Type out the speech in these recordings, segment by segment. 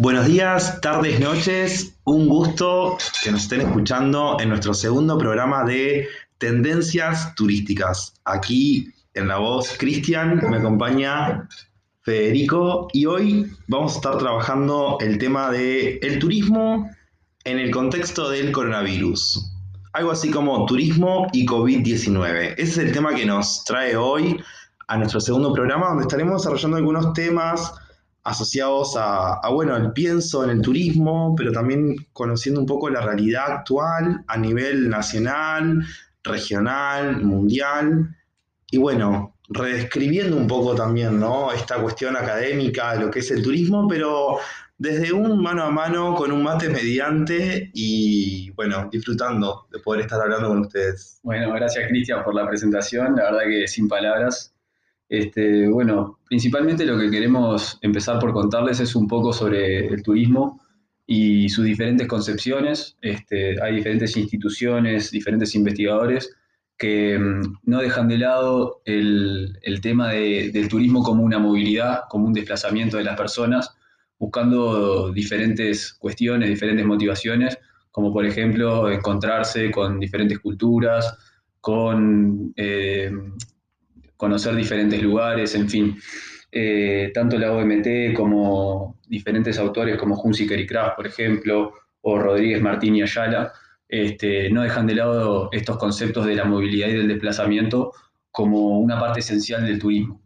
Buenos días, tardes, noches. Un gusto que nos estén escuchando en nuestro segundo programa de Tendencias Turísticas. Aquí en la voz Cristian me acompaña Federico y hoy vamos a estar trabajando el tema de el turismo en el contexto del coronavirus. Algo así como turismo y COVID-19. Ese es el tema que nos trae hoy a nuestro segundo programa donde estaremos desarrollando algunos temas asociados a, bueno, el pienso en el turismo, pero también conociendo un poco la realidad actual a nivel nacional, regional, mundial, y bueno, redescribiendo un poco también, ¿no? Esta cuestión académica de lo que es el turismo, pero desde un mano a mano con un mate mediante y bueno, disfrutando de poder estar hablando con ustedes. Bueno, gracias Cristian por la presentación, la verdad que sin palabras, este, bueno, principalmente lo que queremos empezar por contarles es un poco sobre el turismo y sus diferentes concepciones. Este, hay diferentes instituciones, diferentes investigadores que mm, no dejan de lado el, tema del turismo como una movilidad, como un desplazamiento de las personas, buscando diferentes cuestiones, diferentes motivaciones, como por ejemplo encontrarse con diferentes culturas, con eh, conocer diferentes lugares, en fin. Eh, tanto la OMT como diferentes autores como Hunziker y Kraft, por ejemplo, o Rodríguez Martín y Ayala, este, no dejan de lado estos conceptos de la movilidad y del desplazamiento como una parte esencial del turismo.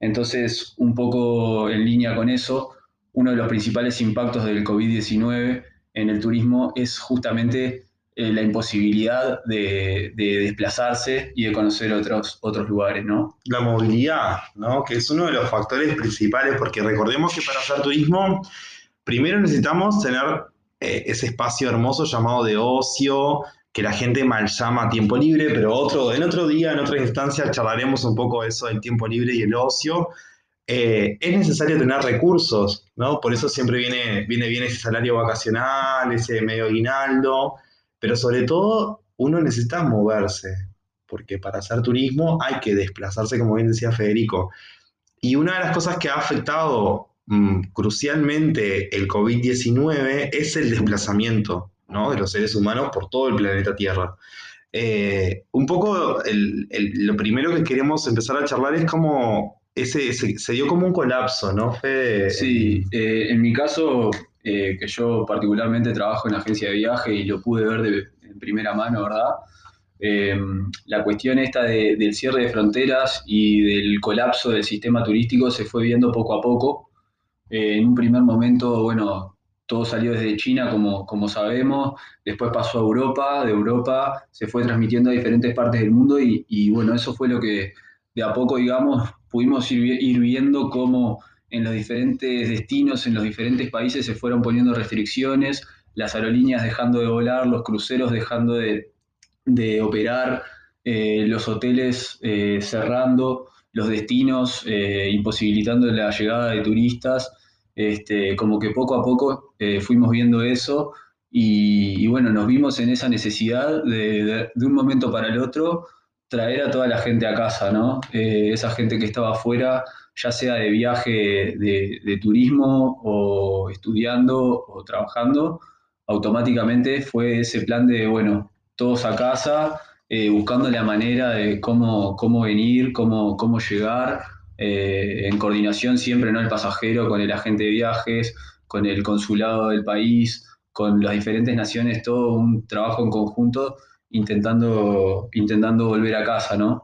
Entonces, un poco en línea con eso, uno de los principales impactos del COVID-19 en el turismo es justamente eh, la imposibilidad de, desplazarse y de conocer otros, otros lugares, ¿no? La movilidad, ¿no? Que es uno de los factores principales, porque recordemos que para hacer turismo, primero necesitamos tener eh, ese espacio hermoso llamado de ocio, que la gente mal llama tiempo libre, pero otro, en otro día, en otra instancia, charlaremos un poco de eso del tiempo libre y el ocio. Eh, es necesario tener recursos, ¿no? Por eso siempre viene, viene bien ese salario vacacional, ese medio aguinaldo, pero sobre todo uno necesita moverse, porque para hacer turismo hay que desplazarse, como bien decía Federico. Y una de las cosas que ha afectado mm, crucialmente el COVID-19 es el desplazamiento de los seres humanos por todo el planeta Tierra. Eh, un poco lo primero que queremos empezar a charlar es como ese, se, dio como un colapso, ¿no, Fede? Sí, eh, en mi caso eh, que yo particularmente trabajo en agencia de viaje y lo pude ver de, primera mano, ¿verdad? Eh, la cuestión esta del cierre de fronteras y del colapso del sistema turístico se fue viendo poco a poco. Eh, en un primer momento, bueno, todo salió desde China, como, como sabemos, después pasó a Europa, de Europa se fue transmitiendo a diferentes partes del mundo y, y bueno, eso fue lo que de a poco, digamos, pudimos ir, ir viendo cómo en los diferentes destinos, en los diferentes países se fueron poniendo restricciones, las aerolíneas dejando de volar, los cruceros dejando de, operar, eh, los hoteles eh, cerrando, los destinos eh, imposibilitando la llegada de turistas. Este, como que poco a poco fuimos viendo eso y, bueno, nos vimos en esa necesidad de, de, un momento para el otro traer a toda la gente a casa, ¿no? esa gente que estaba afuera ya sea de viaje de, turismo o estudiando o trabajando, automáticamente fue ese plan de, bueno, todos a casa, eh, buscando la manera de cómo, cómo venir, cómo, cómo llegar, eh, en coordinación siempre, ¿no? El pasajero con el agente de viajes, con el consulado del país, con las diferentes naciones, todo un trabajo en conjunto intentando, intentando volver a casa, ¿no?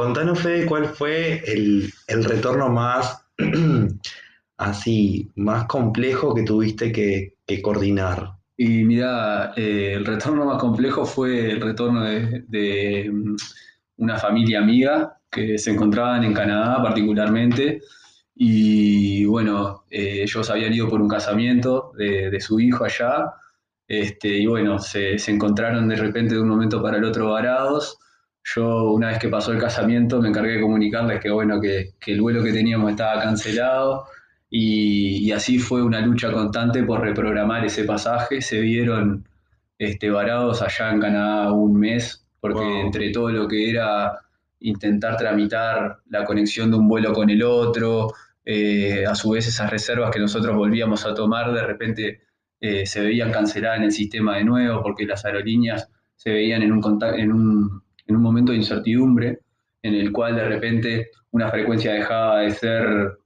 Contanos, Fede, cuál fue el, retorno más así, más complejo que tuviste que, coordinar. Y mira, eh, el retorno más complejo fue el retorno de, mm, una familia amiga que se encontraban en Canadá particularmente. Y bueno, eh, ellos habían ido por un casamiento de, su hijo allá. Este, y bueno, se, se, encontraron de repente de un momento para el otro varados yo, una vez que pasó el casamiento, me encargué de comunicarles que, bueno, que, el vuelo que teníamos estaba cancelado y, así fue una lucha constante por reprogramar ese pasaje. Se vieron este, varados allá en Canadá un mes, porque entre todo lo que era intentar tramitar la conexión de un vuelo con el otro, eh, a su vez esas reservas que nosotros volvíamos a tomar de repente eh, se veían canceladas en el sistema de nuevo porque las aerolíneas se veían en un, en un, en un momento de incertidumbre en el cual de repente una frecuencia dejaba de ser,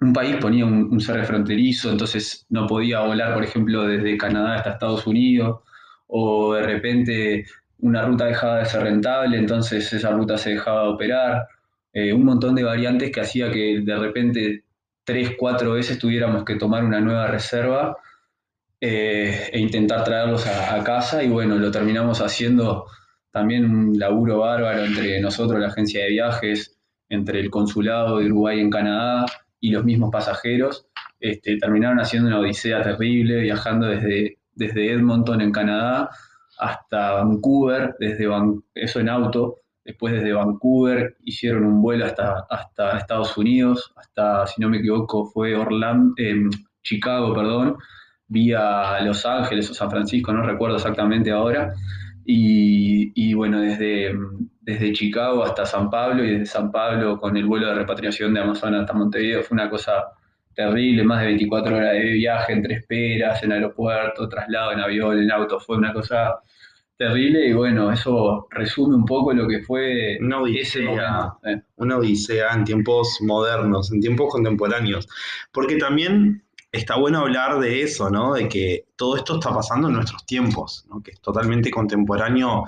un país ponía un, un fronterizo, entonces no podía volar, por ejemplo, desde Canadá hasta Estados Unidos, o de repente una ruta dejaba de ser rentable, entonces esa ruta se dejaba de operar, eh, un montón de variantes que hacía que de repente tres, cuatro veces tuviéramos que tomar una nueva reserva eh, e intentar traerlos a, casa y bueno, lo terminamos haciendo también un laburo bárbaro entre nosotros, la agencia de viajes, entre el consulado de Uruguay en Canadá y los mismos pasajeros. Este, terminaron haciendo una odisea terrible, viajando desde, desde Edmonton en Canadá hasta Vancouver, desde eso en auto, después desde Vancouver hicieron un vuelo hasta, hasta Estados Unidos, hasta, si no me equivoco, fue Orlando, em, Chicago, perdón, vía Los Ángeles o San Francisco, no recuerdo exactamente ahora, y, bueno, desde, desde Chicago hasta San Pablo y desde San Pablo con el vuelo de repatriación de Amazonas hasta Montevideo fue una cosa terrible, más de 24 horas de viaje entre esperas en aeropuerto, traslado en avión, en auto, fue una cosa terrible y bueno, eso resume un poco lo que fue una odisea, eh. Una odisea en tiempos modernos, en tiempos contemporáneos, porque también está bueno hablar de eso, ¿no? De que todo esto está pasando en nuestros tiempos, ¿no? Que es totalmente contemporáneo.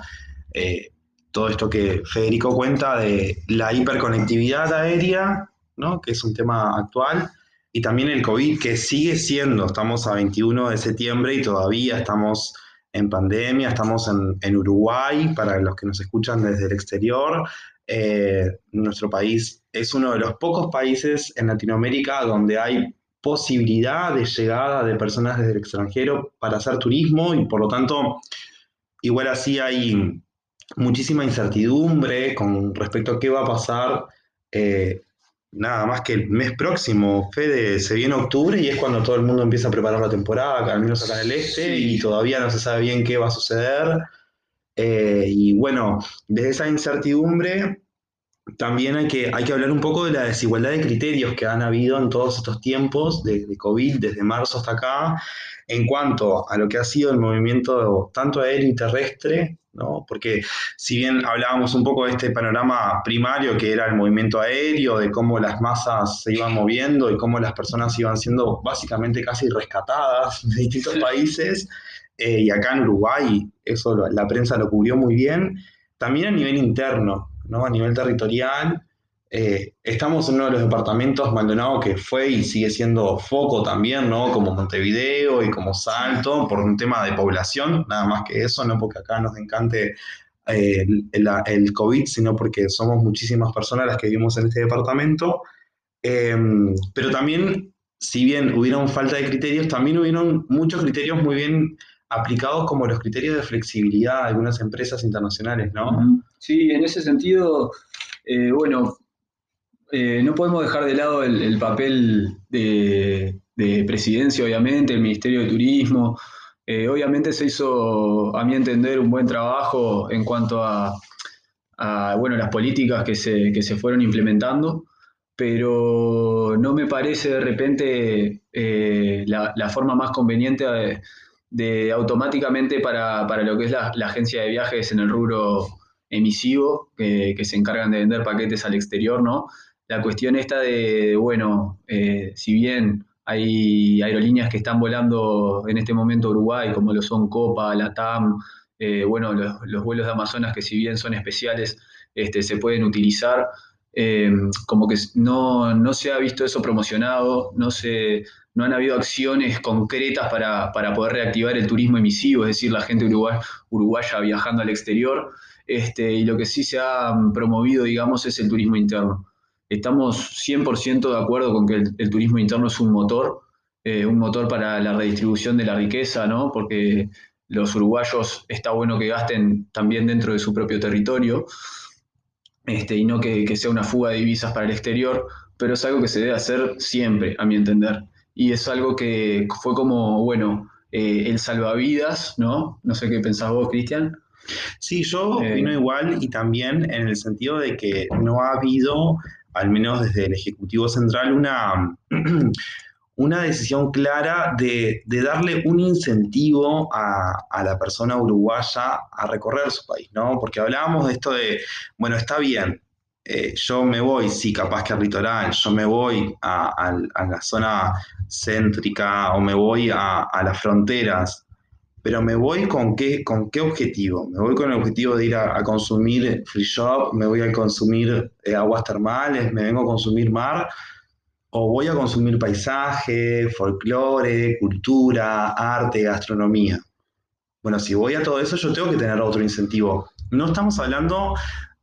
Eh, todo esto que Federico cuenta de la hiperconectividad aérea, ¿no? que es un tema actual, y también el COVID, que sigue siendo, estamos a 21 de septiembre y todavía estamos en pandemia, estamos en, Uruguay, para los que nos escuchan desde el exterior. Eh, nuestro país es uno de los pocos países en Latinoamérica donde hay posibilidad de llegada de personas desde el extranjero para hacer turismo y por lo tanto, igual así hay muchísima incertidumbre con respecto a qué va a pasar eh, nada más que el mes próximo, Fede, se viene octubre y es cuando todo el mundo empieza a preparar la temporada, al menos acá en el este, y todavía no se sabe bien qué va a suceder. Eh, y bueno, desde esa incertidumbre también hay que, hay que hablar un poco de la desigualdad de criterios que han habido en todos estos tiempos de, de, COVID, desde marzo hasta acá, en cuanto a lo que ha sido el movimiento tanto aéreo y terrestre, ¿no? porque si bien hablábamos un poco de este panorama primario que era el movimiento aéreo, de cómo las masas se iban moviendo y cómo las personas iban siendo básicamente casi rescatadas de distintos países, eh, y acá en Uruguay eso la prensa lo cubrió muy bien, también a nivel interno, ¿no? A nivel territorial, eh, estamos en uno de los departamentos, Maldonado, que fue y sigue siendo foco también, ¿no? Como Montevideo y como Salto, por un tema de población, nada más que eso, no porque acá nos encante eh, el, COVID, sino porque somos muchísimas personas las que vivimos en este departamento. Em, pero también, si bien hubieron falta de criterios, también hubieron muchos criterios muy bien aplicados como los criterios de flexibilidad de algunas empresas internacionales, ¿no? Sí, en ese sentido, eh, bueno, eh, no podemos dejar de lado el, papel de, presidencia, obviamente, el Ministerio de Turismo. Eh, obviamente se hizo, a mi entender, un buen trabajo en cuanto a, bueno, las políticas que se, fueron implementando, pero no me parece de repente la, forma más conveniente de de automáticamente para, lo que es la, agencia de viajes en el rubro emisivo, que, se encargan de vender paquetes al exterior, ¿no? La cuestión esta de, bueno, eh, si bien hay aerolíneas que están volando en este momento Uruguay, como lo son Copa, Latam, eh, bueno, los, vuelos de Amazonas que si bien son especiales, este, se pueden utilizar, eh, como que no, no, se ha visto eso promocionado, no se, no han habido acciones concretas para, poder reactivar el turismo emisivo, es decir, la gente uruguaya viajando al exterior. Este, y lo que sí se ha promovido, digamos, es el turismo interno. Estamos 100% de acuerdo con que el, turismo interno es un motor, eh, un motor para la redistribución de la riqueza, ¿no? Porque los uruguayos está bueno que gasten también dentro de su propio territorio este, y no que, que sea una fuga de divisas para el exterior, pero es algo que se debe hacer siempre, a mi entender y es algo que fue como, bueno, eh, el salvavidas, ¿no? No sé qué pensás vos, Cristian. Sí, yo eh, opino igual y también en el sentido de que no ha habido al menos desde el Ejecutivo Central, una, una decisión clara de, darle un incentivo a, la persona uruguaya a recorrer su país, ¿no? Porque hablábamos de esto de, bueno, está bien, eh, yo me voy, sí, capaz que al litoral, yo me voy a, la zona céntrica o me voy a, las fronteras, pero me voy con qué, con qué objetivo? Me voy con el objetivo de ir a, consumir free shop, me voy a consumir eh, aguas termales, me vengo a consumir mar, o voy a consumir paisaje, folclore, cultura, arte, gastronomía. Bueno, si voy a todo eso, yo tengo que tener otro incentivo. No estamos hablando,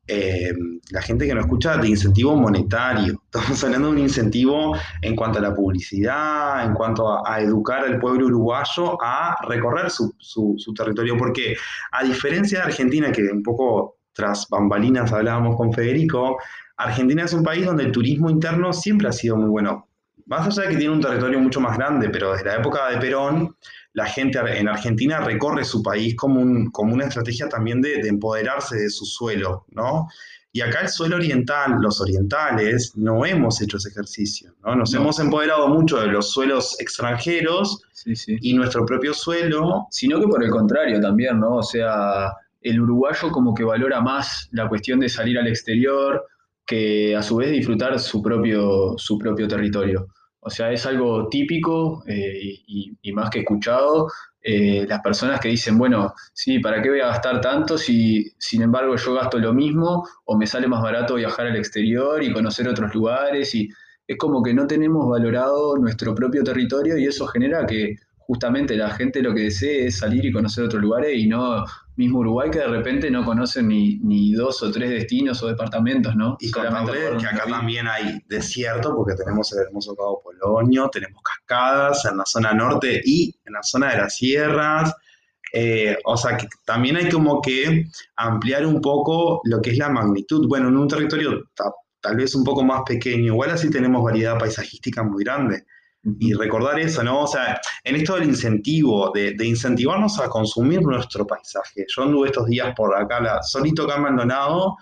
eh, la gente que nos escucha, de incentivo monetario. Estamos hablando de un incentivo en cuanto a la publicidad, en cuanto a, educar al pueblo uruguayo a recorrer su, su territorio. Porque a diferencia de Argentina, que un poco tras bambalinas hablábamos con Federico, Argentina es un país donde el turismo interno siempre ha sido muy bueno. Más allá de que tiene un territorio mucho más grande, pero desde la época de Perón, la gente en Argentina recorre su país como, como una estrategia también de, empoderarse de su suelo, ¿no? Y acá el suelo oriental, los orientales, no hemos hecho ese ejercicio, ¿no? Nos hemos empoderado mucho de los suelos extranjeros y nuestro propio suelo. Sino que por el contrario también, ¿no? O sea, el uruguayo como que valora más la cuestión de salir al exterior, que a su vez disfrutar su propio, su propio territorio. O sea, es algo típico eh, y, más que escuchado. Eh, las personas que dicen, bueno, sí, ¿para qué voy a gastar tanto si sin embargo yo gasto lo mismo o me sale más barato viajar al exterior y conocer otros lugares? Y es como que no tenemos valorado nuestro propio territorio y eso genera que justamente la gente lo que desee es salir y conocer otros lugares y no mismo Uruguay que de repente no conocen ni, ni dos o tres destinos o departamentos, ¿no? Y contarle que acá también hay desierto, porque tenemos el hermoso Cabo Polonio, tenemos cascadas en la zona norte y en la zona de las sierras. Eh, o sea que también hay como que ampliar un poco lo que es la magnitud. Bueno, en un territorio tal vez un poco más pequeño, igual así tenemos variedad paisajística muy grande y recordar eso, ¿no? O sea, en esto del incentivo, de, incentivarnos a consumir nuestro paisaje. Yo anduve estos días por acá, solito acá en Maldonado,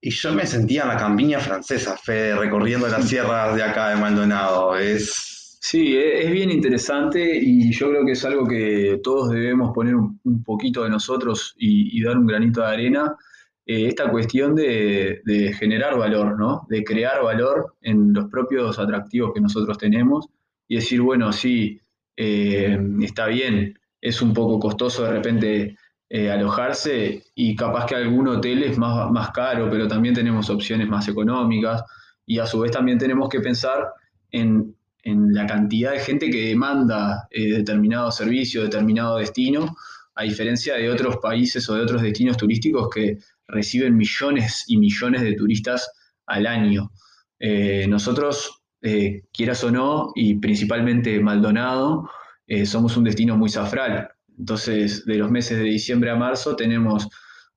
y yo me sentía en la campiña francesa, Fede, recorriendo las sierras de acá de Maldonado. Es... Sí, e, es bien interesante y yo creo que es algo que todos debemos poner un, poquito de nosotros y, dar un granito de arena. Eh, esta cuestión de, generar valor, ¿no? De crear valor en los propios atractivos que nosotros tenemos y decir, bueno, sí, eh, está bien, es un poco costoso de repente eh, alojarse y capaz que algún hotel es más, más caro, pero también tenemos opciones más económicas y a su vez también tenemos que pensar en, en la cantidad de gente que demanda determinado servicio, determinado destino, a diferencia de otros países o de otros destinos turísticos que reciben millones y millones de turistas al año. Eh, nosotros, eh, quieras o no, y principalmente Maldonado, eh, somos un destino muy safral. Entonces, de los meses de diciembre a marzo tenemos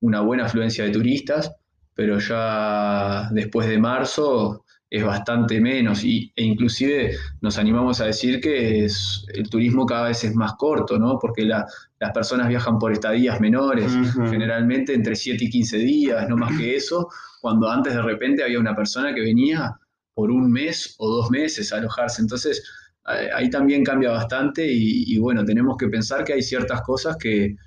una buena afluencia de turistas, pero ya después de marzo es bastante menos y, e inclusive nos animamos a decir que el turismo cada vez es más corto, ¿no? Porque las personas viajan por estadías menores, generalmente entre 7 y 15 días, no más que eso, cuando antes de repente había una persona que venía por un mes o dos meses a alojarse. Entonces, ahí también cambia bastante y, bueno, tenemos que pensar que hay ciertas cosas que,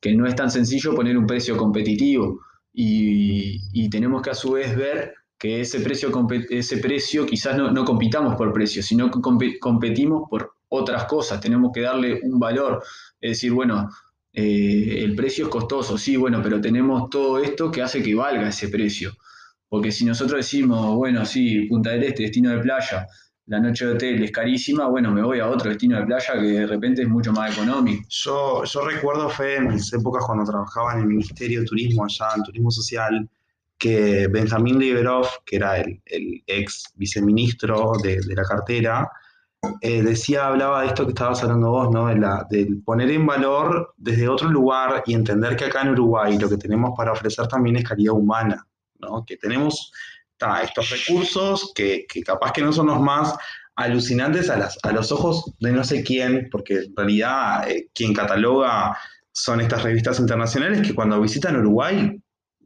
que no es tan sencillo poner un precio competitivo y, y tenemos que a su vez ver que ese precio, ese precio quizás no, compitamos por precio, sino que competimos por otras cosas, tenemos que darle un valor, es decir, bueno, eh, el precio es costoso, sí, bueno, pero tenemos todo esto que hace que valga ese precio, porque si nosotros decimos, bueno, sí, Punta del Este, destino de playa, la noche de hotel es carísima, bueno, me voy a otro destino de playa que de repente es mucho más económico. Yo, yo recuerdo, Fe, en mis épocas cuando trabajaba en el Ministerio de Turismo allá, en Turismo Social, que Benjamín Liberov, que era el, ex viceministro de, la cartera, eh, decía, hablaba de esto que estabas hablando vos, ¿no? De, la, poner en valor desde otro lugar y entender que acá en Uruguay lo que tenemos para ofrecer también es calidad humana, ¿no? Que tenemos estos recursos que, capaz que no son los más alucinantes a, las, a los ojos de no sé quién, porque en realidad eh, quien cataloga son estas revistas internacionales que cuando visitan Uruguay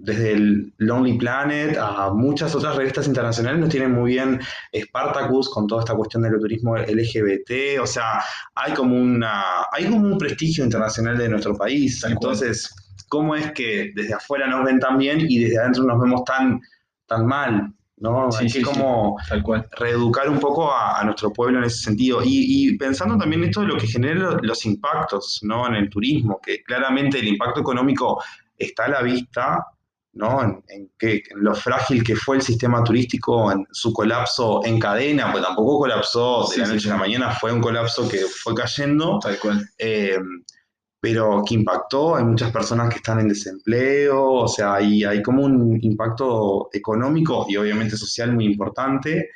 desde el Lonely Planet a muchas otras revistas internacionales nos tienen muy bien Spartacus con toda esta cuestión del turismo LGBT, o sea, hay como una hay como un prestigio internacional de nuestro país. Entonces, ¿cómo es que desde afuera nos ven tan bien y desde adentro nos vemos tan, tan mal? ¿no? Sí, hay sí, que como Tal cual. reeducar un poco a, a nuestro pueblo en ese sentido. Y, y pensando también esto de lo que genera lo- los impactos ¿no? en el turismo, que claramente el impacto económico está a la vista, ¿no? En, en que, en lo frágil que fue el sistema turístico, en su colapso en cadena, pues tampoco colapsó de Sí, la sí, noche a la sí. mañana, fue un colapso que fue cayendo. Tal cual. Eh, pero que impactó, hay muchas personas que están en desempleo, o sea, hay, hay como un impacto económico y obviamente social muy importante,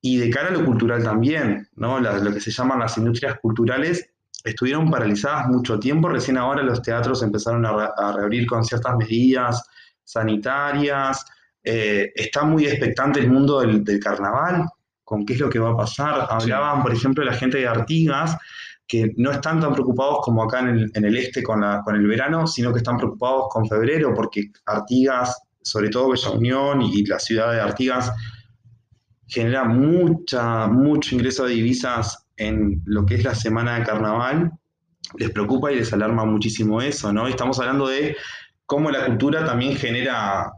y de cara a lo cultural también, ¿no? Lo que se llaman las industrias culturales estuvieron paralizadas mucho tiempo, recién ahora los teatros empezaron a, re- a reabrir con ciertas medidas sanitarias, eh, está muy expectante el mundo del, del carnaval, con qué es lo que va a pasar. Hablaban, por ejemplo, la gente de Artigas, que no están tan preocupados como acá en el, en el este con, la- con el verano, sino que están preocupados con febrero, porque Artigas, sobre todo Bella Unión y, la ciudad de Artigas, genera mucha, mucho ingreso de divisas en lo que es la semana de carnaval. Les preocupa y les alarma muchísimo eso, ¿no? Estamos hablando de cómo la cultura también genera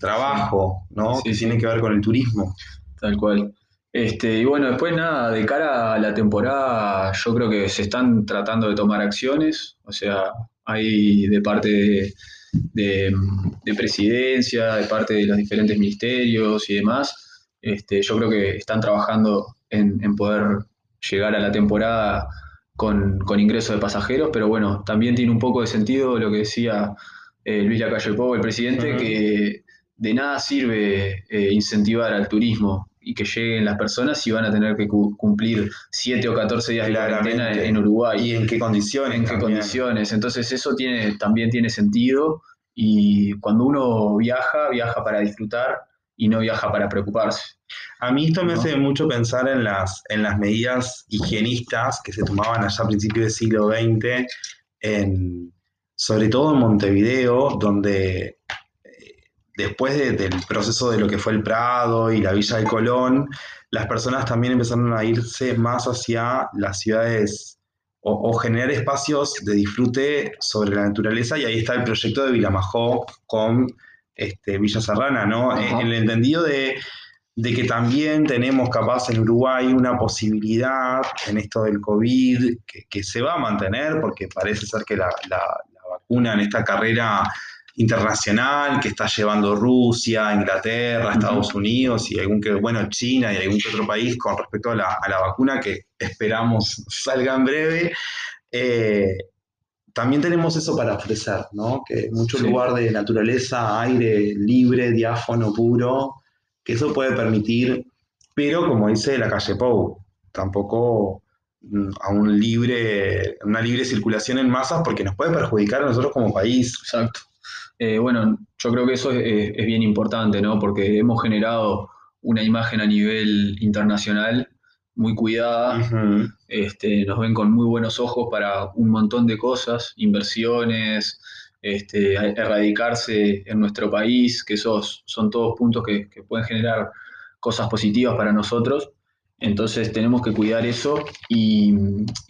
trabajo, ¿no? Sí, que tiene que ver con el turismo. Tal cual. Este, y bueno, después nada, de cara a la temporada, yo creo que se están tratando de tomar acciones, o sea, hay de parte de, de- de presidencia, de parte de los diferentes ministerios y demás, este, yo creo que están trabajando en, en poder llegar a la temporada con, con ingreso de pasajeros, pero bueno, también tiene un poco de sentido lo que decía eh, Luis Lacalle Pou, el presidente, que de nada sirve eh, incentivar al turismo y que lleguen las personas si van a tener que cu- cumplir 7 o 14 días de cuarentena en, en Uruguay. ¿Y en qué condiciones? ¿En qué también? condiciones? Entonces eso tiene, también tiene sentido y cuando uno viaja, viaja para disfrutar y no viaja para preocuparse. A mí esto me ¿no? hace mucho pensar en las, en las medidas higienistas que se tomaban allá a principios del siglo XX, en- sobre todo en Montevideo, donde eh, después de- del proceso de lo que fue el Prado y la Villa de Colón, las personas también empezaron a irse más hacia las ciudades o, o generar espacios de disfrute sobre la naturaleza, y ahí está el proyecto de Vilamajó con este, Villa Serrana, ¿no? En, en el entendido de de que también tenemos capaz en Uruguay una posibilidad en esto del COVID que, que se va a mantener porque parece ser que la, la- vacuna en esta carrera internacional que está llevando Rusia, Inglaterra, Estados Unidos y algún que, bueno, China y algún que otro país con respecto a la, a la vacuna que esperamos salga en breve. eh, también tenemos eso para ofrecer, ¿no? Que mucho Sí. lugar de naturaleza, aire libre, diáfano, puro, que eso puede permitir, pero como dice la calle Pou, tampoco a un libre, una libre circulación en masas porque nos puede perjudicar a nosotros como país. Exacto. Eh, bueno, yo creo que eso es, es bien importante, ¿no? Porque hemos generado una imagen a nivel internacional muy cuidada, este, nos ven con muy buenos ojos para un montón de cosas, inversiones, este, erradicarse en nuestro país, que esos son todos puntos que, que pueden generar cosas positivas para nosotros. Entonces tenemos que cuidar eso y,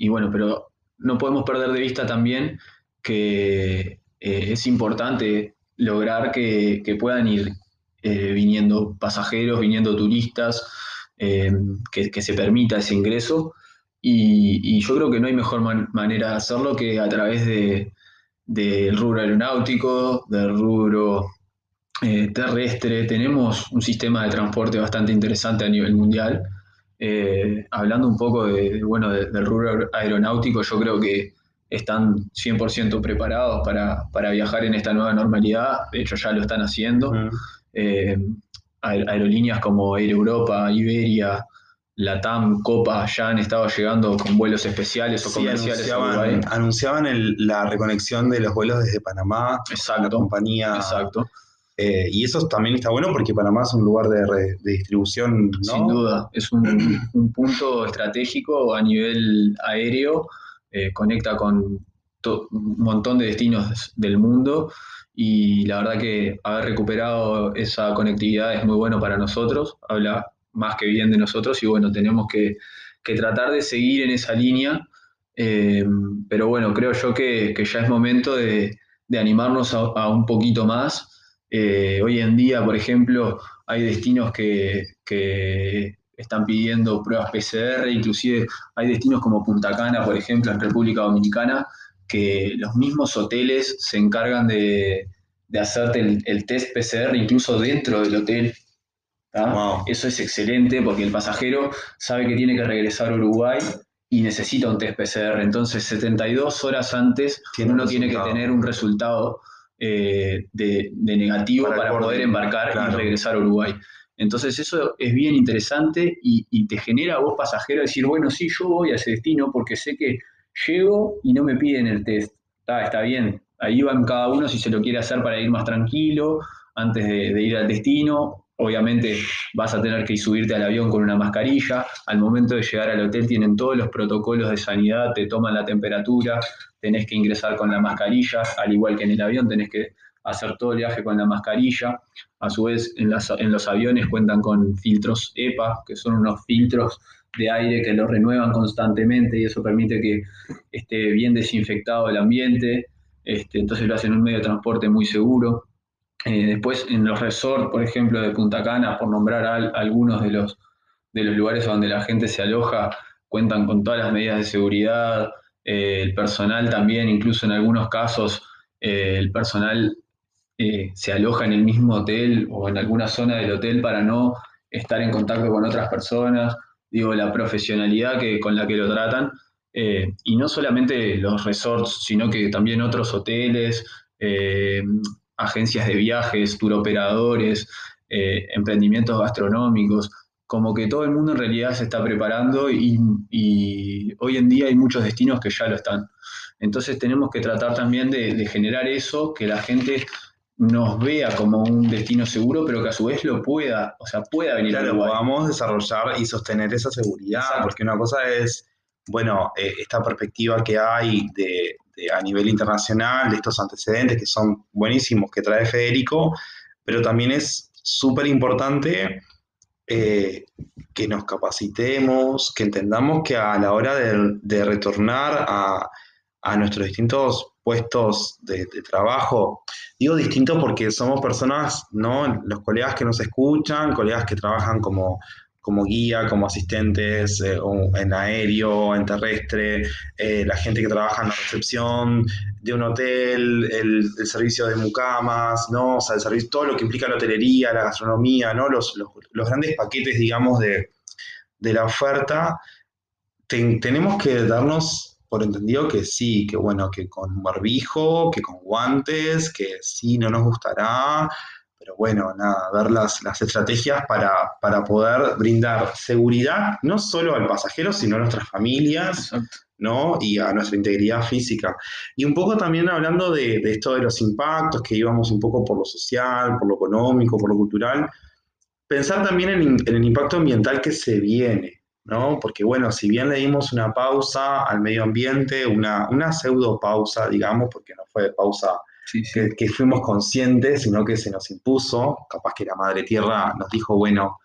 bueno, pero no podemos perder de vista también que eh, es importante lograr que, puedan ir eh, viniendo pasajeros, viniendo turistas, eh, que, se permita ese ingreso. Y, yo creo que no hay mejor man- manera de hacerlo que a través de, del rubro aeronáutico, del rubro terrestre. Tenemos un sistema de transporte bastante interesante a nivel mundial. Eh, hablando un poco de, de, bueno, de- del rubro aeronáutico, yo creo que están 100% preparados para, para viajar en esta nueva normalidad. De hecho, ya lo están haciendo. Eh, aer- aerolíneas como Air Europa, Iberia, Latam, Copa ya han estado llegando con vuelos especiales o Sí, comerciales anunciaban, anunciaban el- la reconexión de los vuelos desde Panamá, la Exacto, compañía. exacto. Eh, y eso también está bueno porque Panamá es un lugar de, re- de distribución. Sin duda, es un, un punto estratégico a nivel aéreo, eh, conecta con un montón de destinos del mundo y la verdad que haber recuperado esa conectividad es muy bueno para nosotros, habla más que bien de nosotros y bueno, tenemos que, tratar de seguir en esa línea, eh, pero bueno, creo yo que, ya es momento de, animarnos a, un poquito más. Eh, hoy en día, por ejemplo, hay destinos que, están pidiendo pruebas PCR, inclusive hay destinos como Punta Cana, por ejemplo, en República Dominicana, que los mismos hoteles se encargan de, hacerte el, test PCR incluso dentro del hotel. Eso es excelente porque el pasajero sabe que tiene que regresar a Uruguay y necesita un test PCR. Entonces, 72 horas antes uno tiene que tener un resultado eh, de, negativo para, poder embarcar y regresar a Uruguay. Entonces eso es bien interesante y, te genera a vos pasajero decir, bueno, sí, yo voy a ese destino porque sé que llego y no me piden el test. está bien, ahí van cada uno si se lo quiere hacer para ir más tranquilo antes de, ir al destino. Obviamente vas a tener que subirte al avión con una mascarilla. Al momento de llegar al hotel tienen todos los protocolos de sanidad, te toman la temperatura, tenés que ingresar con la mascarilla, al igual que en el avión tenés que hacer todo el viaje con la mascarilla. A su vez, en, los aviones cuentan con filtros EPA, que son unos filtros de aire que lo renuevan constantemente y eso permite que esté bien desinfectado el ambiente. Este, entonces lo hacen en un medio de transporte muy seguro. Eh, después, en los resorts, por ejemplo, de Punta Cana, por nombrar algunos de los, de los lugares donde la gente se aloja, cuentan con todas las medidas de seguridad. Eh, el personal también, incluso en algunos casos, eh, el personal se aloja en el mismo hotel o en alguna zona del hotel para no estar en contacto con otras personas. Digo, la profesionalidad que, con la que lo tratan. Y no solamente los resorts, sino que también otros hoteles, agencias de viajes, turoperadores, emprendimientos gastronómicos, como que todo el mundo en realidad se está preparando y, hoy en día hay muchos destinos que ya lo están. Entonces tenemos que tratar también de, de generar eso, que la gente nos vea como un destino seguro, pero que a su vez lo pueda, o sea, pueda venir a Uruguay. podamos desarrollar y sostener esa seguridad, porque una cosa es, bueno, eh, esta perspectiva que hay de, a nivel internacional, de estos antecedentes que son buenísimos que trae Federico, pero también es súper importante eh, que nos capacitemos, que entendamos que a la hora de, retornar a, a nuestros distintos puestos de, trabajo. Digo distinto porque somos personas, ¿no? Los colegas que nos escuchan, colegas que trabajan como, como guía, como asistentes eh, en aéreo, en terrestre, eh, la gente que trabaja en la recepción de un hotel, el, servicio de mucamas, ¿no? O el servicio, todo lo que implica la hotelería, la gastronomía, ¿no? Los, grandes paquetes, digamos, de, la oferta. tenemos que darnos por entendido que sí, que bueno, que con barbijo, que con guantes, que sí, no nos gustará, pero bueno, nada, ver las, estrategias para, poder brindar seguridad no solo al pasajero, sino a nuestras familias, ¿no? Y a nuestra integridad física. Y un poco también hablando de, esto de los impactos, que íbamos un poco por lo social, por lo económico, por lo cultural, pensar también en el impacto ambiental que se viene, ¿no? Porque bueno, si bien le dimos una pausa al medio ambiente, una, una pseudo pausa, digamos, porque no fue pausa Que, fuimos conscientes, sino que se nos impuso, capaz que la Madre Tierra nos dijo, bueno,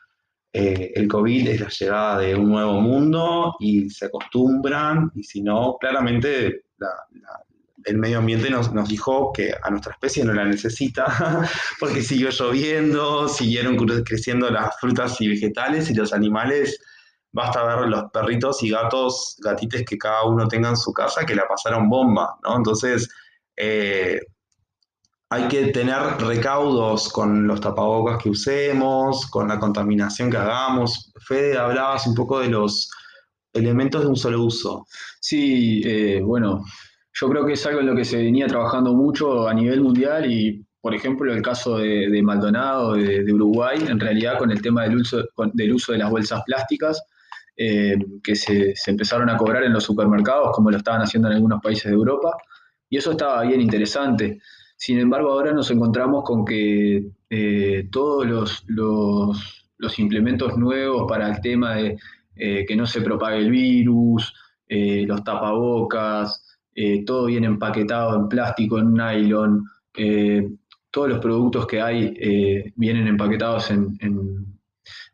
eh, el COVID es la llegada de un nuevo mundo y se acostumbran, y si no, claramente el medio ambiente nos, dijo que a nuestra especie no la necesita, porque siguió lloviendo, siguieron creciendo las frutas y vegetales y los animales. Basta ver los perritos y gatos, gatites que cada uno tenga en su casa que la pasaron bomba, ¿no? Entonces, eh, hay que tener recaudos con los tapabocas que usemos, con la contaminación que hagamos. Fede, hablabas un poco de los elementos de un solo uso. Sí, eh, bueno, yo creo que es algo en lo que se venía trabajando mucho a nivel mundial y, por ejemplo, el caso de, Maldonado, de, Uruguay, en realidad con el tema del uso, del uso de las bolsas plásticas, eh, que se, empezaron a cobrar en los supermercados, como lo estaban haciendo en algunos países de Europa, y eso estaba bien interesante. Sin embargo, ahora nos encontramos con que eh, todos los, los, implementos nuevos para el tema de eh, que no se propague el virus, los tapabocas, todo viene empaquetado en plástico, en nylon, todos los productos que hay eh, vienen empaquetados en,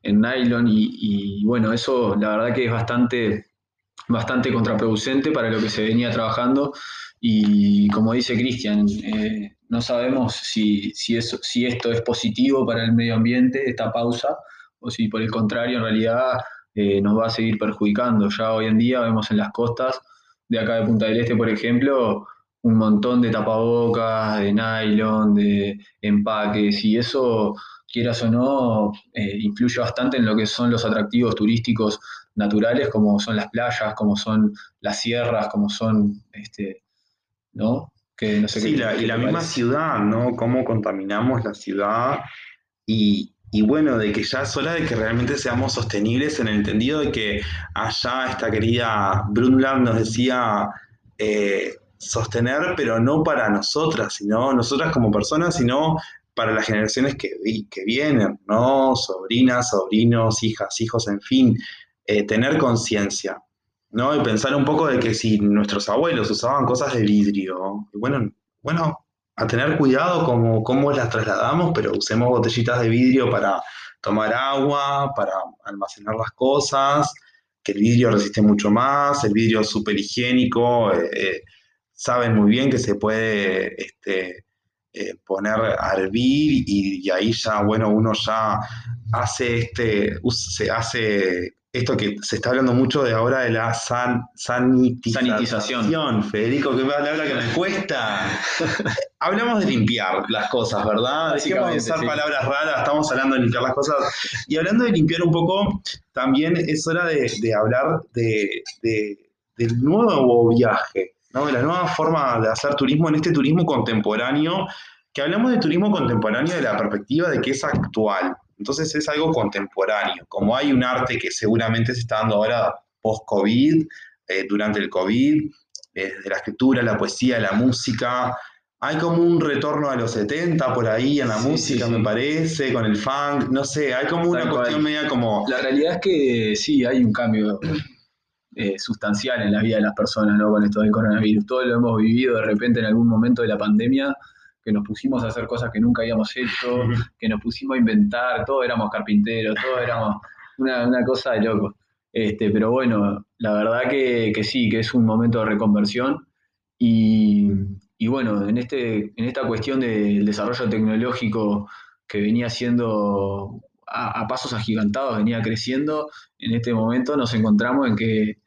nylon y, bueno, eso la verdad que es bastante, bastante contraproducente para lo que se venía trabajando y como dice Cristian, eh, no sabemos si, eso, si esto es positivo para el medio ambiente, esta pausa, o si por el contrario en realidad eh, nos va a seguir perjudicando. Ya hoy en día vemos en las costas de acá de Punta del Este, por ejemplo, un montón de tapabocas, de nylon, de empaques, y eso, quieras o no, eh, influye bastante en lo que son los atractivos turísticos naturales, como son las playas, como son las sierras, como son, este, ¿no? Que no sé sí, y la misma ciudad, ¿no? Cómo contaminamos la ciudad y, bueno, de que ya es hora de que realmente seamos sostenibles en el entendido de que allá esta querida Brundtland nos decía... Eh, sostener, pero no para nosotras, sino nosotras como personas, sino para las generaciones que, que vienen, ¿no? Sobrinas, sobrinos, hijas, hijos, en fin, eh, tener conciencia, ¿no? Y pensar un poco de que si nuestros abuelos usaban cosas de vidrio, bueno, bueno, a tener cuidado como cómo las trasladamos, pero usemos botellitas de vidrio para tomar agua, para almacenar las cosas, que el vidrio resiste mucho más, el vidrio es súper higiénico, eh, eh, saben muy bien que se puede este, poner a hervir y, ahí ya, bueno, uno ya hace este, se hace esto que se está hablando mucho de ahora de la san, sanitización. Federico, qué palabra que me cuesta. Hablamos de limpiar las cosas, ¿verdad? Dejemos de usar palabras raras, estamos hablando de limpiar las cosas. Y hablando de limpiar un poco, también es hora de, hablar de, del nuevo viaje ¿no? de la nueva forma de hacer turismo en este turismo contemporáneo, que hablamos de turismo contemporáneo de la perspectiva de que es actual. Entonces es algo contemporáneo. Como hay un arte que seguramente se está dando ahora post-COVID, eh, durante el COVID, eh, de la escritura, la poesía, la música. Hay como un retorno a los 70 por ahí en la música, me parece, con el funk, no sé, hay como una cuestión media como... La realidad es que sí, hay un cambio eh, sustancial en la vida de las personas, ¿no? Con esto del coronavirus. Todo lo hemos vivido de repente en algún momento de la pandemia, que nos pusimos a hacer cosas que nunca habíamos hecho, que nos pusimos a inventar, todos éramos carpinteros, todos éramos una, cosa de loco. Este, pero bueno, la verdad que, sí, que es un momento de reconversión y, bueno, en, este, en esta cuestión del desarrollo tecnológico que venía siendo a, a, pasos agigantados, venía creciendo, en este momento nos encontramos en que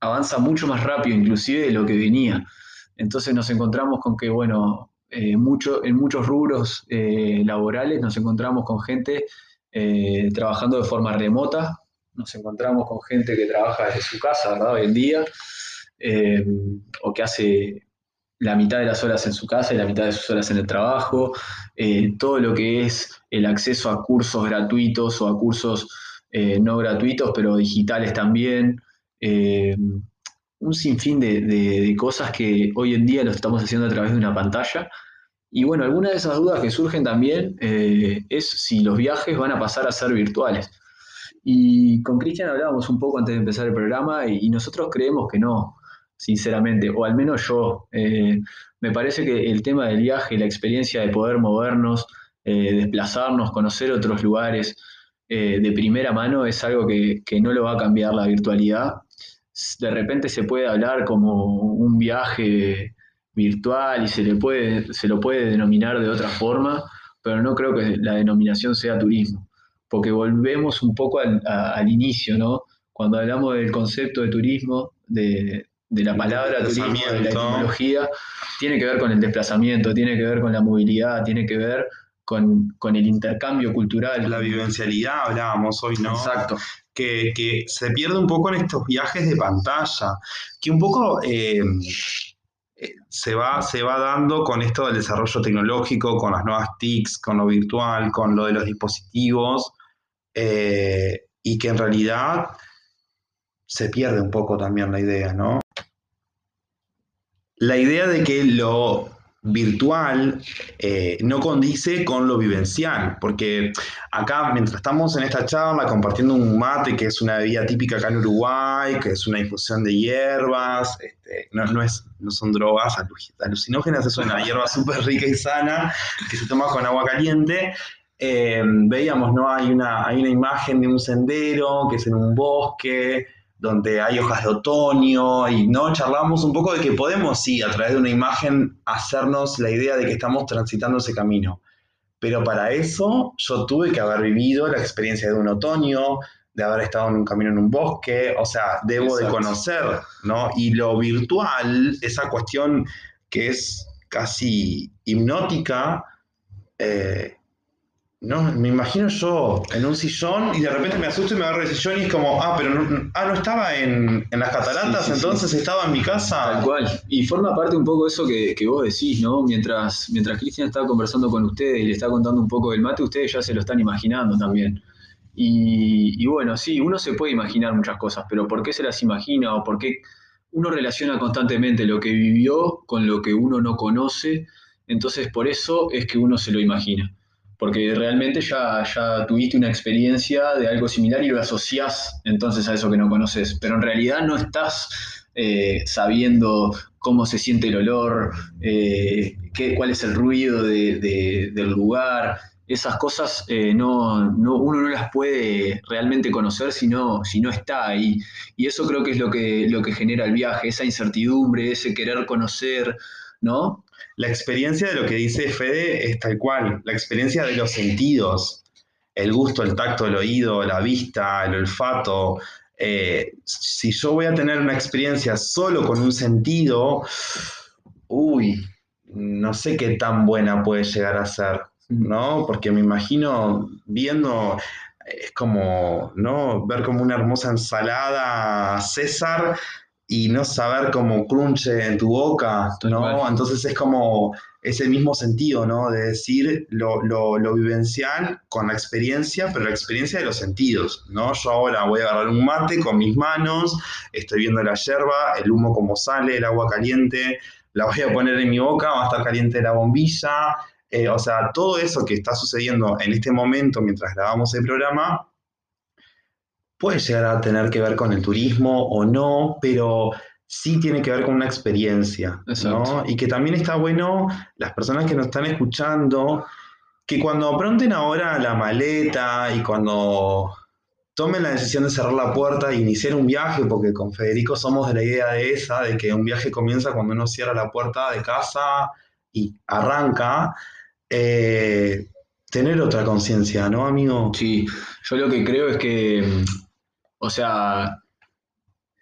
avanza mucho más rápido inclusive de lo que venía. Entonces nos encontramos con que, bueno, eh, en muchos rubros eh, laborales nos encontramos con gente eh, trabajando de forma remota, nos encontramos con gente que trabaja desde su casa, ¿verdad? Hoy en día, o que hace la mitad de las horas en su casa y la mitad de sus horas en el trabajo, todo lo que es el acceso a cursos gratuitos o a cursos no gratuitos, pero digitales también, un sinfín de, cosas que hoy en día lo estamos haciendo a través de una pantalla. Y bueno, algunas de esas dudas que surgen también eh, es si los viajes van a pasar a ser virtuales. Y con Cristian hablábamos un poco antes de empezar el programa y, nosotros creemos que no, sinceramente, o al menos yo. Eh, me parece que el tema del viaje, la experiencia de poder movernos, desplazarnos, conocer otros lugares de primera mano es algo que, que no lo va a cambiar la virtualidad de repente se puede hablar como un viaje virtual y se, le puede, se lo puede denominar de otra forma, pero no creo que la denominación sea turismo, porque volvemos un poco al, inicio, ¿no? Cuando hablamos del concepto de turismo, de, la palabra turismo, de la etimología, tiene que ver con el desplazamiento, tiene que ver con la movilidad, tiene que ver con, con, el intercambio cultural. La vivencialidad hablábamos hoy, ¿no? Exacto que, se pierde un poco en estos viajes de pantalla, que un poco eh, eh, se, va, se va dando con esto del desarrollo tecnológico, con las nuevas TICs, con lo virtual, con lo de los dispositivos, eh, y que en realidad se pierde un poco también la idea, ¿no? La idea de que lo virtual eh, no condice con lo vivencial, porque acá mientras estamos en esta charla compartiendo un mate, que es una bebida típica acá en Uruguay, que es una infusión de hierbas, este, no, es, no son drogas alucinógenas, es una hierba súper rica y sana que se toma con agua caliente. Eh, veíamos, ¿no? Hay una, hay una imagen de un sendero que es en un bosque, donde hay hojas de otoño y no charlamos un poco de que podemos, sí, a través de una imagen hacernos la idea de que estamos transitando ese camino. Pero para eso yo tuve que haber vivido la experiencia de un otoño, de haber estado en un camino en un bosque, o sea, debo de conocer, ¿no? Y lo virtual, esa cuestión que es casi hipnótica, eh, no, me imagino yo en un sillón y de repente me asusto y me agarro el sillón y es como, ah, pero no, ah, no estaba en, las cataratas, entonces estaba en mi casa. Tal cual. Y forma parte un poco de eso que, vos decís, ¿no? Mientras, mientras Cristian estaba conversando con ustedes y le está contando un poco del mate, ustedes ya se lo están imaginando también. Y, y bueno, sí, uno se puede imaginar muchas cosas, pero ¿por qué se las imagina o por qué uno relaciona constantemente lo que vivió con lo que uno no conoce? Entonces, por eso es que uno se lo imagina porque realmente ya, ya tuviste una experiencia de algo similar y lo asociás entonces a eso que no conoces, pero en realidad no estás eh, sabiendo cómo se siente el olor, eh, qué, cuál es el ruido del lugar. Esas cosas eh, no, uno no las puede realmente conocer si no, si no está ahí. Y eso creo que es lo que, lo que genera el viaje, esa incertidumbre, ese querer conocer, ¿no? La experiencia de lo que dice Fede es tal cual, la experiencia de los sentidos, el gusto, el tacto, el oído, la vista, el olfato. Eh, si yo voy a tener una experiencia solo con un sentido, uy, no sé qué tan buena puede llegar a ser, ¿no? Porque me imagino viendo, es como, ¿no? Ver como una hermosa ensalada César y no saber cómo crunche en tu boca, ¿no? Entonces es como ese mismo sentido, ¿no? De decir lo, lo, vivencial con la experiencia, pero la experiencia de los sentidos, ¿no? Yo ahora voy a agarrar un mate con mis manos, estoy viendo la yerba, el humo como sale, el agua caliente, la voy a poner en mi boca, va a estar caliente la bombilla, eh, o sea, todo eso que está sucediendo en este momento mientras grabamos el programa, puede llegar a tener que ver con el turismo o no, pero sí tiene que ver con una experiencia, ¿no? Y que también está bueno las personas que nos están escuchando, que cuando apronten ahora la maleta y cuando tomen la decisión de cerrar la puerta e iniciar un viaje, porque con Federico somos de la idea de esa, de que un viaje comienza cuando uno cierra la puerta de casa y arranca, eh, tener otra conciencia, ¿no, amigo? Sí, yo lo que creo es que o sea,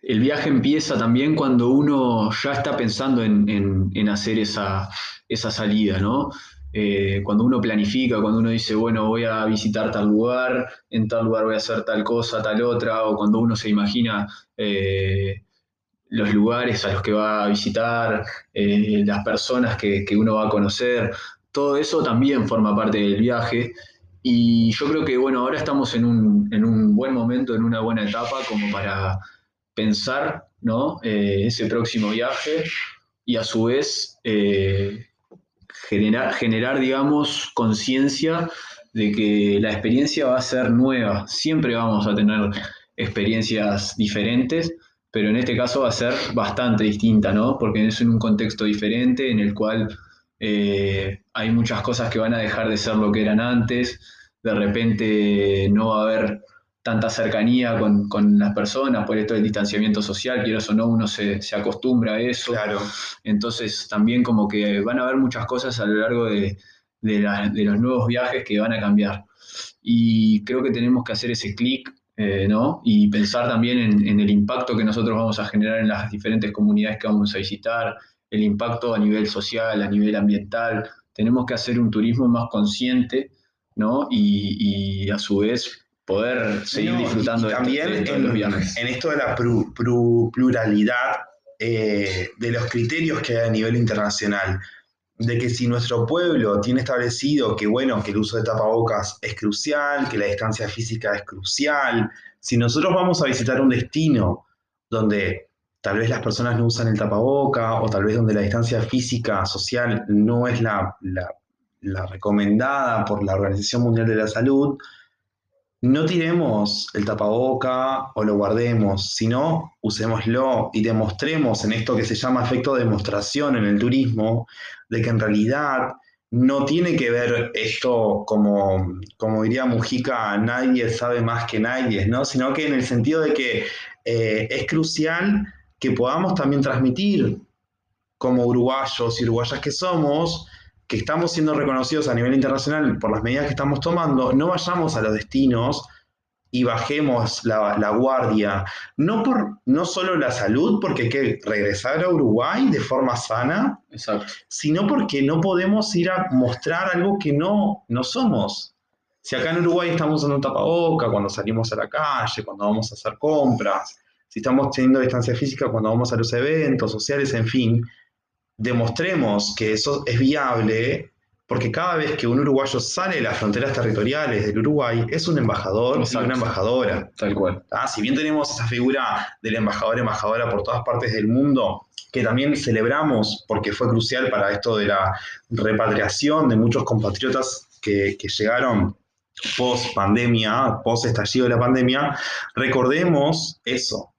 el viaje empieza también cuando uno ya está pensando en, hacer esa, salida, ¿no? Eh, cuando uno planifica, cuando uno dice, bueno, voy a visitar tal lugar, en tal lugar voy a hacer tal cosa, tal otra, o cuando uno se imagina eh, los lugares a los que va a visitar, eh, las personas que, que, uno va a conocer, todo eso también forma parte del viaje y yo creo que, bueno, ahora estamos en un, buen momento, en una buena etapa como para pensar, ¿no? Eh, ese próximo viaje y a su vez eh, generar, generar, digamos, conciencia de que la experiencia va a ser nueva. Siempre vamos a tener experiencias diferentes, pero en este caso va a ser bastante distinta, ¿no? Porque es en un contexto diferente en el cual eh, hay muchas cosas que van a dejar de ser lo que eran antes, de repente no va a haber tanta cercanía con, las personas por esto del distanciamiento social, quiero o no, uno se, acostumbra a eso. Claro. Entonces también como que van a haber muchas cosas a lo largo de, los nuevos viajes que van a cambiar. Y creo que tenemos que hacer ese clic, eh, ¿no? Y pensar también en, el impacto que nosotros vamos a generar en las diferentes comunidades que vamos a visitar, el impacto a nivel social, a nivel ambiental. Tenemos que hacer un turismo más consciente ¿no? Y, a su vez poder seguir disfrutando también de, los viajes. En esto de la pluralidad eh, de los criterios que hay a nivel internacional, de que si nuestro pueblo tiene establecido que, bueno, que el uso de tapabocas es crucial, que la distancia física es crucial, si nosotros vamos a visitar un destino donde tal vez las personas no usan el tapaboca o tal vez donde la distancia física social no es la, la recomendada por la Organización Mundial de la Salud, no tiremos el tapaboca o lo guardemos, sino usémoslo y demostremos en esto que se llama efecto de demostración en el turismo, de que en realidad no tiene que ver esto como, como diría Mujica, nadie sabe más que nadie, ¿no? sino que en el sentido de que eh, es crucial que podamos también transmitir como uruguayos y uruguayas que somos, que estamos siendo reconocidos a nivel internacional por las medidas que estamos tomando, no vayamos a los destinos y bajemos la, guardia, no, por, no solo la salud, porque hay que regresar a Uruguay de forma sana, sino porque no podemos ir a mostrar algo que no, no somos. Si acá en Uruguay estamos usando un tapaboca cuando salimos a la calle, cuando vamos a hacer compras, si estamos teniendo distancia física cuando vamos a los eventos sociales, en fin, demostremos que eso es viable, porque cada vez que un uruguayo sale de las fronteras territoriales del Uruguay, es un embajador y una embajadora. Tal cual. ¿Ah? Si bien tenemos esa figura del embajador embajadora por todas partes del mundo, que también celebramos porque fue crucial para esto de la repatriación de muchos compatriotas que, que llegaron post pandemia, post estallido de la pandemia, recordemos eso,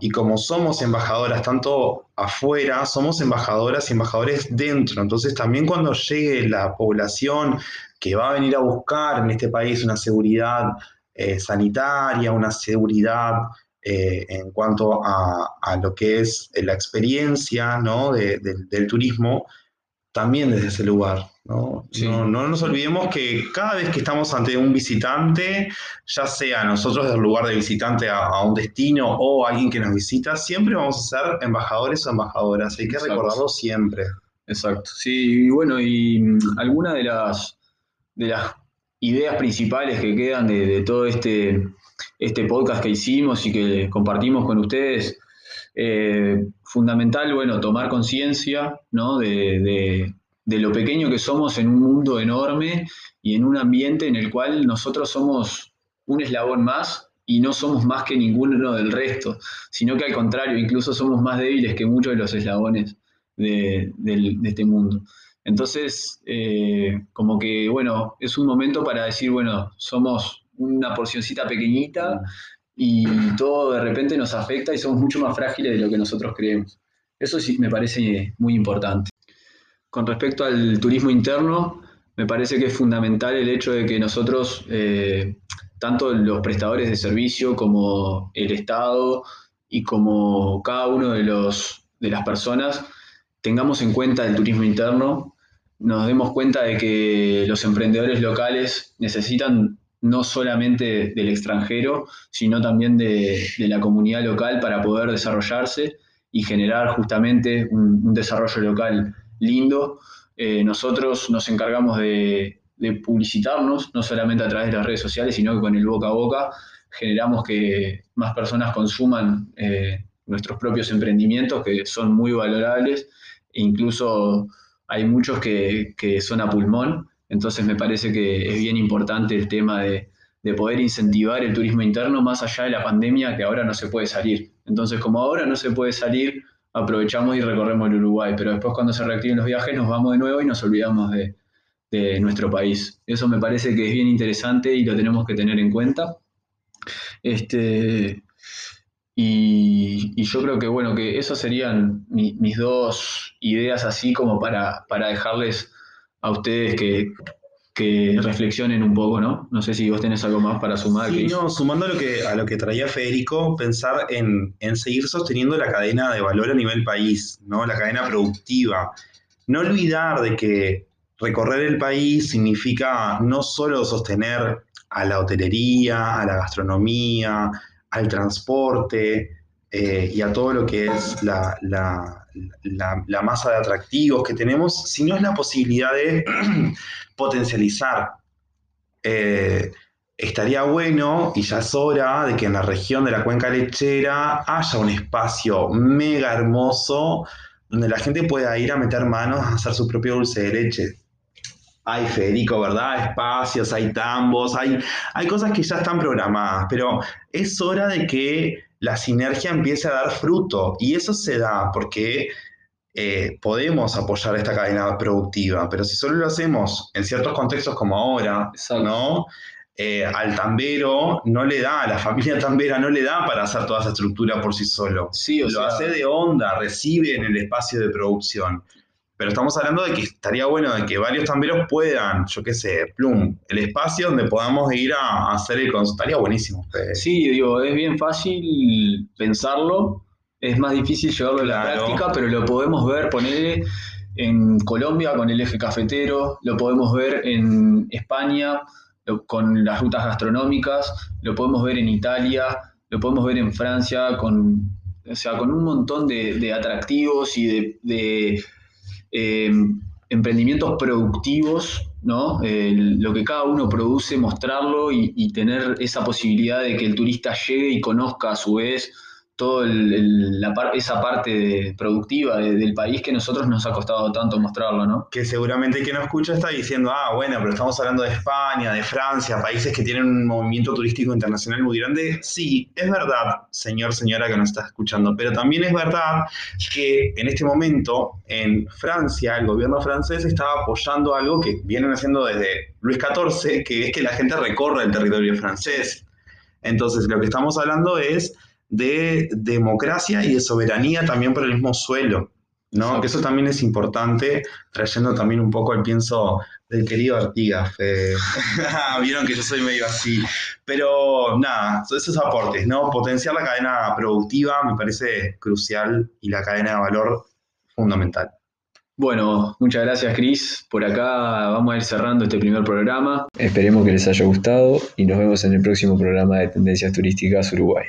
y como somos embajadoras tanto afuera, somos embajadoras y embajadores dentro. Entonces también cuando llegue la población que va a venir a buscar en este país una seguridad eh, sanitaria, una seguridad eh, en cuanto a, lo que es la experiencia del turismo, también desde ese lugar. ¿no? ¿no? nos olvidemos que cada vez que estamos ante un visitante, ya sea nosotros del lugar de visitante a, un destino o alguien que nos visita, siempre vamos a ser embajadores o embajadoras. Hay que recordarlo siempre. Exacto. Sí, y bueno, y mm, alguna de las, de las ideas principales que quedan de, todo este, este podcast que hicimos y que compartimos con ustedes, eh, fundamental, bueno, tomar conciencia ¿no? de de lo pequeño que somos en un mundo enorme y en un ambiente en el cual nosotros somos un eslabón más y no somos más que ninguno del resto, sino que al contrario, incluso somos más débiles que muchos de los eslabones de, este mundo. Entonces, eh, como que, bueno, es un momento para decir, bueno, somos una porcioncita pequeñita y todo de repente nos afecta y somos mucho más frágiles de lo que nosotros creemos. Eso sí me parece muy importante. Con respecto al turismo interno, me parece que es fundamental el hecho de que nosotros, eh, tanto los prestadores de servicio como el Estado y como cada uno de, los, de las personas, tengamos en cuenta el turismo interno, nos demos cuenta de que los emprendedores locales necesitan no solamente del extranjero, sino también de, la comunidad local para poder desarrollarse y generar justamente un desarrollo local lindo. Eh, nosotros nos encargamos de, publicitarnos, no solamente a través de las redes sociales, sino que con el boca a boca generamos que más personas consuman eh, nuestros propios emprendimientos, que son muy valorables, e incluso hay muchos que, son a pulmón, entonces me parece que es bien importante el tema de, de poder incentivar el turismo interno más allá de la pandemia, que ahora no se puede salir. Entonces, como ahora no se puede salir, aprovechamos y recorremos el Uruguay, pero después cuando se reactiven los viajes nos vamos de nuevo y nos olvidamos de, nuestro país. Eso me parece que es bien interesante y lo tenemos que tener en cuenta. Este, y, yo creo que bueno, que esas serían mis dos ideas así como para, para dejarles a ustedes que, que reflexionen un poco, ¿no? No sé si vos tenés algo más para sumar. Sí, no, sumando a lo que, a lo que traía Federico, pensar en, seguir sosteniendo la cadena de valor a nivel país, ¿no? La cadena productiva. No olvidar de que recorrer el país significa no solo sostener a la hotelería, a la gastronomía, al transporte eh, y a todo lo que es la, la, masa de atractivos que tenemos, sino es la posibilidad de potencializar. Eh, estaría bueno, y ya es hora, de que en la región de la cuenca lechera haya un espacio mega hermoso donde la gente pueda ir a meter manos a hacer su propio dulce de leche. Hay Federico, ¿verdad? Espacios, hay tambos, hay, hay cosas que ya están programadas, pero es hora de que la sinergia empiece a dar fruto. Y eso se da porque eh, podemos apoyar esta cadena productiva, pero si solo lo hacemos en ciertos contextos como ahora, ¿no? Eh, al tambero no le da, a la familia tambera no le da para hacer toda esa estructura por sí solo. Sí, lo hace de onda, recibe en el espacio de producción. Pero estamos hablando de que estaría bueno de que varios tamberos puedan, yo qué sé, plum, el espacio donde podamos ir a, hacer el estaría buenísimo. Sí, digo, es bien fácil pensarlo, es más difícil llevarlo a la práctica, pero lo podemos ver, ponerle en Colombia con el eje cafetero, lo podemos ver en España con las rutas gastronómicas, lo podemos ver en Italia, lo podemos ver en Francia, con, o sea, con un montón de, atractivos y de, eh, emprendimientos productivos, ¿no? lo que cada uno produce, mostrarlo y, tener esa posibilidad de que el turista llegue y conozca a su vez toda esa parte productiva del país que nosotros nos ha costado tanto mostrarlo, ¿no? Que seguramente que nos escucha está diciendo, ah, bueno, pero estamos hablando de España, de Francia, países que tienen un movimiento turístico internacional muy grande. Sí, es verdad, señor, señora que nos está escuchando, pero también es verdad que en este momento en Francia el gobierno francés estaba apoyando algo que vienen haciendo desde Luis XIV, que es que la gente recorra el territorio francés. Entonces, lo que estamos hablando es de democracia y de soberanía también por el mismo suelo. ¿no? Que eso también es importante, trayendo también un poco el pienso del querido Artigas. Vieron que yo soy medio así. Pero nada, esos aportes, ¿no? Potenciar la cadena productiva me parece crucial y la cadena de valor fundamental. Bueno, muchas gracias Cris. Por acá vamos a ir cerrando este primer programa. Esperemos que les haya gustado y nos vemos en el próximo programa de Tendencias Turísticas Uruguay.